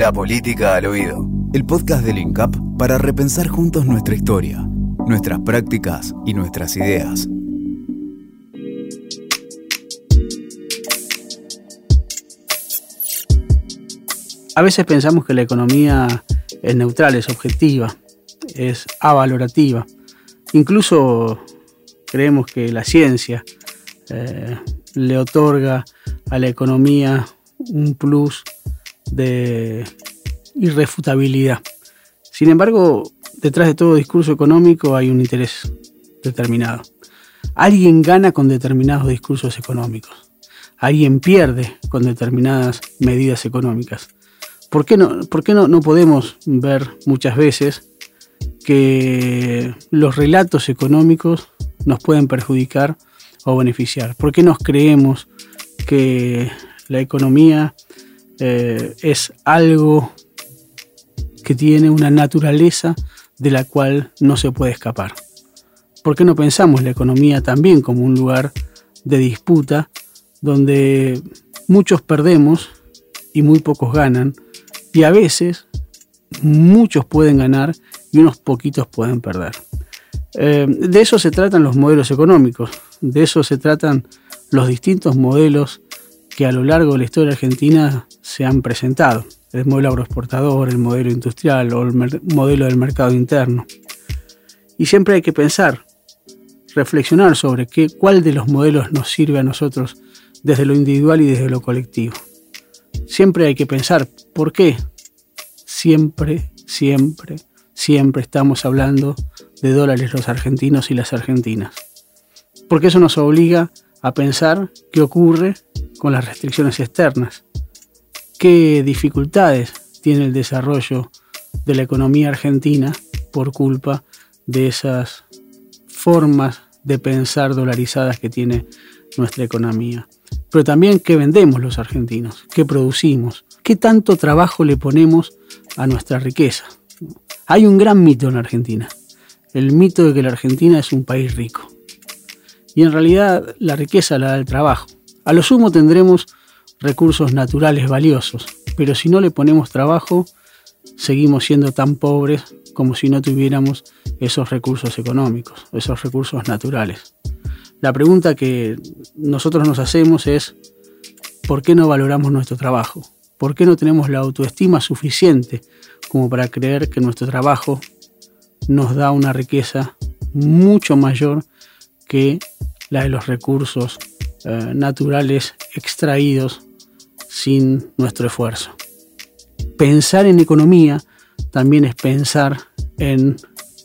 La política al oído. El podcast del INCAP para repensar juntos nuestra historia, nuestras prácticas y nuestras ideas. A veces pensamos que la economía es neutral, es objetiva, es avalorativa. Incluso creemos que la ciencia eh, le otorga a la economía un plus de irrefutabilidad. Sin embargo, detrás de todo discurso económico hay un interés determinado. Alguien gana con determinados discursos económicos. Alguien pierde con determinadas medidas económicas. ¿Por qué no, por qué no, no podemos ver muchas veces que los relatos económicos nos pueden perjudicar o beneficiar? ¿Por qué nos creemos que la economía eh, es algo que tiene una naturaleza de la cual no se puede escapar. ¿Por qué no pensamos la economía también como un lugar de disputa donde muchos perdemos y muy pocos ganan y a veces muchos pueden ganar y unos poquitos pueden perder? Eh, de eso se tratan los modelos económicos, de eso se tratan los distintos modelos que a lo largo de la historia argentina se han presentado. El modelo agroexportador, el modelo industrial o el modelo del mercado interno. Y siempre hay que pensar, reflexionar sobre qué, cuál de los modelos nos sirve a nosotros desde lo individual y desde lo colectivo. Siempre hay que pensar por qué siempre, siempre, siempre estamos hablando de dólares los argentinos y las argentinas. Porque eso nos obliga a pensar qué ocurre con las restricciones externas. ¿Qué dificultades tiene el desarrollo de la economía argentina por culpa de esas formas de pensar dolarizadas que tiene nuestra economía? Pero también qué vendemos los argentinos, qué producimos, qué tanto trabajo le ponemos a nuestra riqueza. Hay un gran mito en la Argentina, el mito de que la Argentina es un país rico. Y en realidad la riqueza la da el trabajo. A lo sumo tendremos recursos naturales valiosos, pero si no le ponemos trabajo, seguimos siendo tan pobres como si no tuviéramos esos recursos económicos, esos recursos naturales. La pregunta que nosotros nos hacemos es, ¿por qué no valoramos nuestro trabajo? ¿Por qué no tenemos la autoestima suficiente como para creer que nuestro trabajo nos da una riqueza mucho mayor que la de los recursos eh, naturales extraídos sin nuestro esfuerzo. Pensar en economía también es pensar en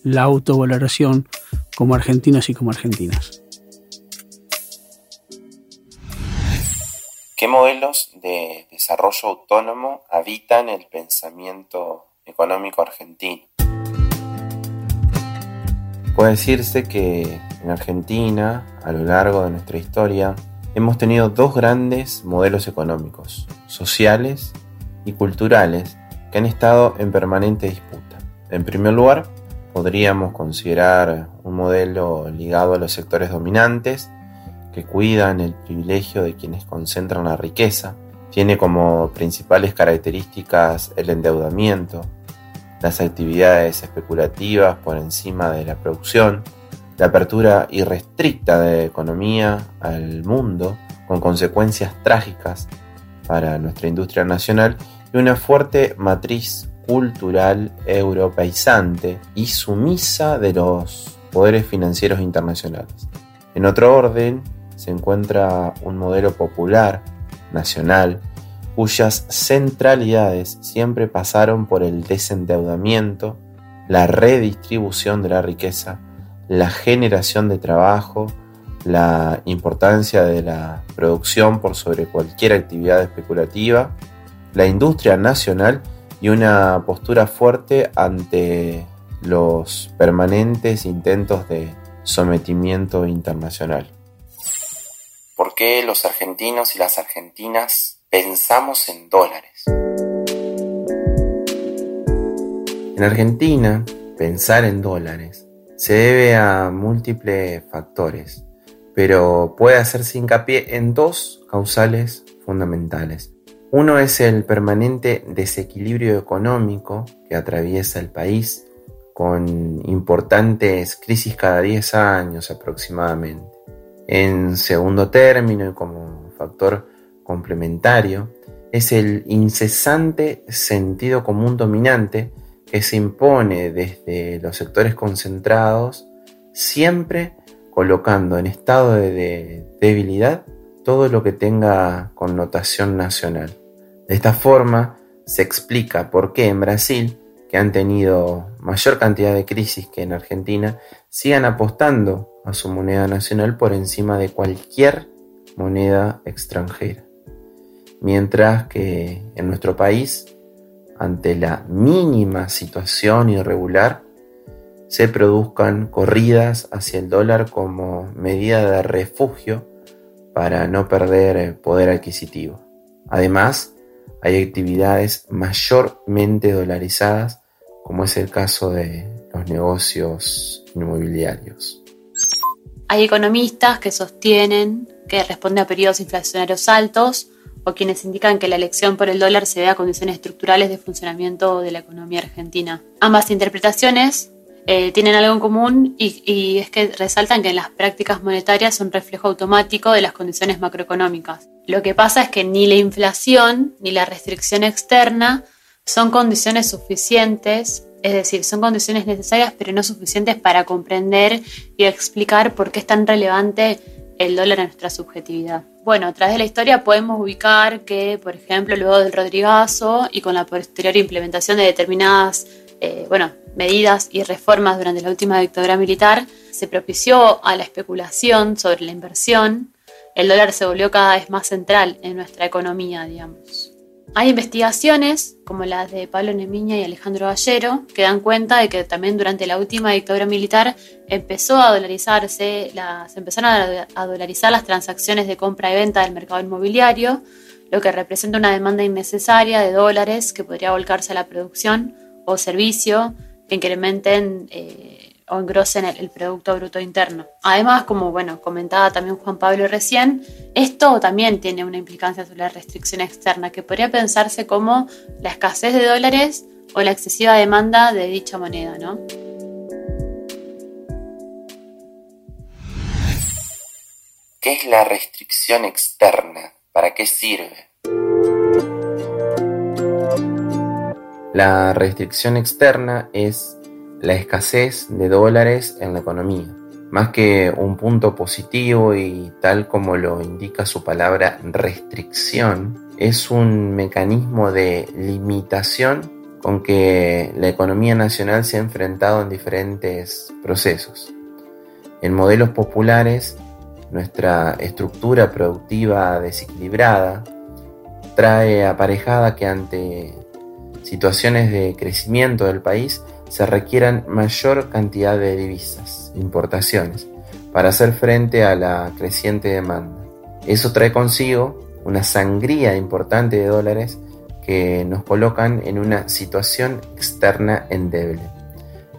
la autovaloración como argentinos y como argentinas. ¿Qué modelos de desarrollo autónomo habitan el pensamiento económico argentino? Puede decirse que en Argentina, a lo largo de nuestra historia, hemos tenido dos grandes modelos económicos, sociales y culturales, que han estado en permanente disputa. En primer lugar, podríamos considerar un modelo ligado a los sectores dominantes, que cuidan el privilegio de quienes concentran la riqueza. Tiene como principales características el endeudamiento, las actividades especulativas por encima de la producción, la apertura irrestricta de economía al mundo, con consecuencias trágicas para nuestra industria nacional, y una fuerte matriz cultural europeizante y sumisa de los poderes financieros internacionales. En otro orden, se encuentra un modelo popular, nacional, cuyas centralidades siempre pasaron por el desendeudamiento, la redistribución de la riqueza, la generación de trabajo, la importancia de la producción por sobre cualquier actividad especulativa, la industria nacional y una postura fuerte ante los permanentes intentos de sometimiento internacional. ¿Por qué los argentinos y las argentinas pensamos en dólares. En Argentina, pensar en dólares se debe a múltiples factores, pero puede hacerse hincapié en dos causales fundamentales. Uno es el permanente desequilibrio económico que atraviesa el país con importantes crisis cada 10 años aproximadamente. En segundo término y como factor complementario, es el incesante sentido común dominante que se impone desde los sectores concentrados, siempre colocando en estado de debilidad todo lo que tenga connotación nacional. De esta forma se explica por qué en Brasil, que han tenido mayor cantidad de crisis que en Argentina, sigan apostando a su moneda nacional por encima de cualquier moneda extranjera. Mientras que en nuestro país, ante la mínima situación irregular, se produzcan corridas hacia el dólar como medida de refugio para no perder poder adquisitivo. Además, hay actividades mayormente dolarizadas, como es el caso de los negocios inmobiliarios. Hay economistas que sostienen que responde a periodos inflacionarios altos o quienes indican que la elección por el dólar se debe a condiciones estructurales de funcionamiento de la economía argentina. Ambas interpretaciones eh, tienen algo en común y, y, es que resaltan que las prácticas monetarias son reflejo automático de las condiciones macroeconómicas. Lo que pasa es que ni la inflación ni la restricción externa son condiciones suficientes es decir, son condiciones necesarias pero no suficientes para comprender y explicar por qué es tan relevante el dólar en nuestra subjetividad. Bueno, a través de la historia podemos ubicar que, por ejemplo, luego del Rodrigazo y con la posterior implementación de determinadas eh, bueno, medidas y reformas durante la última dictadura militar, se propició a la especulación sobre la inversión. El dólar se volvió cada vez más central en nuestra economía, digamos. Hay investigaciones, como las de Pablo Nemiña y Alejandro Gallero, que dan cuenta de que también durante la última dictadura militar empezó a dolarizarse, se empezaron a dolarizar las transacciones de compra y venta del mercado inmobiliario, lo que representa una demanda innecesaria de dólares que podría volcarse a la producción o servicio que incrementen eh, o engrosen el, Producto Bruto Interno. Además, como bueno, comentaba también Juan Pablo recién, esto también tiene una implicancia sobre la restricción externa, que podría pensarse como la escasez de dólares o la excesiva demanda de dicha moneda, ¿no? ¿Qué es la restricción externa? ¿Para qué sirve? La restricción externa es la escasez de dólares en la economía. Más que un punto positivo y tal como lo indica su palabra restricción, es un mecanismo de limitación con que la economía nacional se ha enfrentado en diferentes procesos. En modelos populares, nuestra estructura productiva desequilibrada trae aparejada que ante situaciones de crecimiento del país se requieran mayor cantidad de divisas, importaciones, para hacer frente a la creciente demanda. Eso trae consigo una sangría importante de dólares que nos colocan en una situación externa endeble.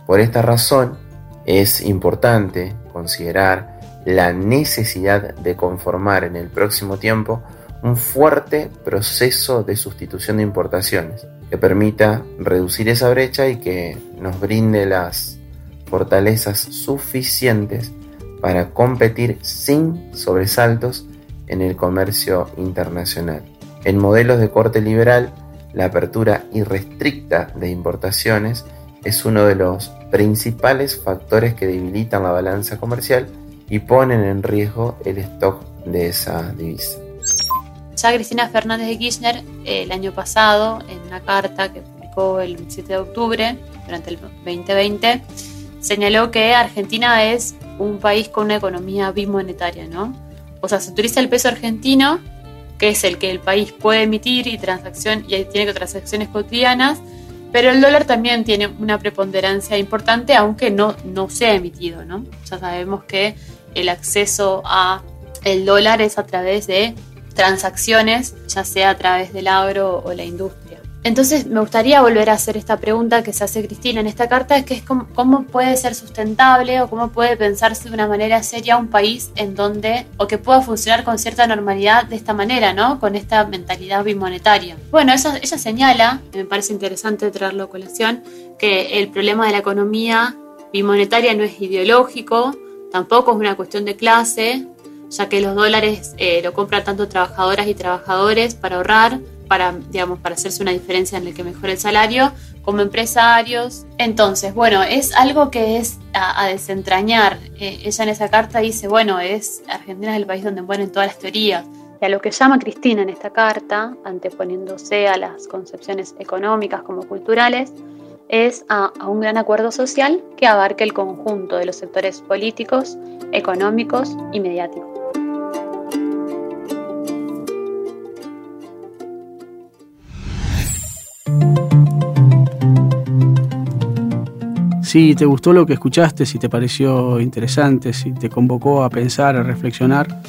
Por esta razón es importante considerar la necesidad de conformar en el próximo tiempo un fuerte proceso de sustitución de importaciones que permita reducir esa brecha y que nos brinde las fortalezas suficientes para competir sin sobresaltos en el comercio internacional. En modelos de corte liberal, la apertura irrestricta de importaciones es uno de los principales factores que debilitan la balanza comercial y ponen en riesgo el stock de esa divisa. Ya Cristina Fernández de Kirchner el año pasado, en una carta que publicó el 27 de octubre, durante el 2020, señaló que Argentina es un país con una economía bimonetaria, ¿no? O sea, se utiliza el peso argentino, que es el que el país puede emitir y, transacción, y tiene transacciones cotidianas, pero el dólar también tiene una preponderancia importante, aunque no, no sea emitido, ¿no? Ya sabemos que el acceso a el dólar es a través de transacciones, ya sea a través del agro o la industria. Entonces me gustaría volver a hacer esta pregunta que se hace Cristina en esta carta, que es cómo, cómo, puede ser sustentable o cómo puede pensarse de una manera seria un país en donde, o que pueda funcionar con cierta normalidad de esta manera, ¿no? Con esta mentalidad bimonetaria. Bueno, ella, ella señala, me parece interesante traerlo a colación, que el problema de la economía bimonetaria no es ideológico, tampoco es una cuestión de clase, ya que los dólares eh, lo compran tanto trabajadoras y trabajadores para ahorrar, para, digamos, para hacerse una diferencia en el que mejore el salario, como empresarios. Entonces, bueno, es algo que es a, desentrañar. Eh, ella en esa carta dice, bueno, es Argentina es el país donde mueren todas las teorías. Y a lo que llama Cristina en esta carta, anteponiéndose a las concepciones económicas como culturales, es a, a, un gran acuerdo social que abarque el conjunto de los sectores políticos, económicos y mediáticos. Si te gustó lo que escuchaste, si te pareció interesante, si te convocó a pensar, a reflexionar,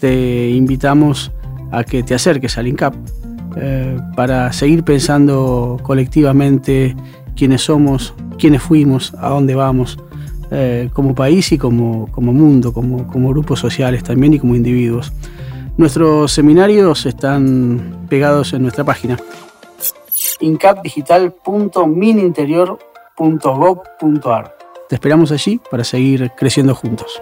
te invitamos a que te acerques al INCAP eh, para seguir pensando colectivamente quiénes somos, quiénes fuimos, a dónde vamos, eh, como país y como, como mundo, como, como grupos sociales también y como individuos. Nuestros seminarios están pegados en nuestra página incapdigital.mininterior.gov.ar. Te esperamos allí para seguir creciendo juntos.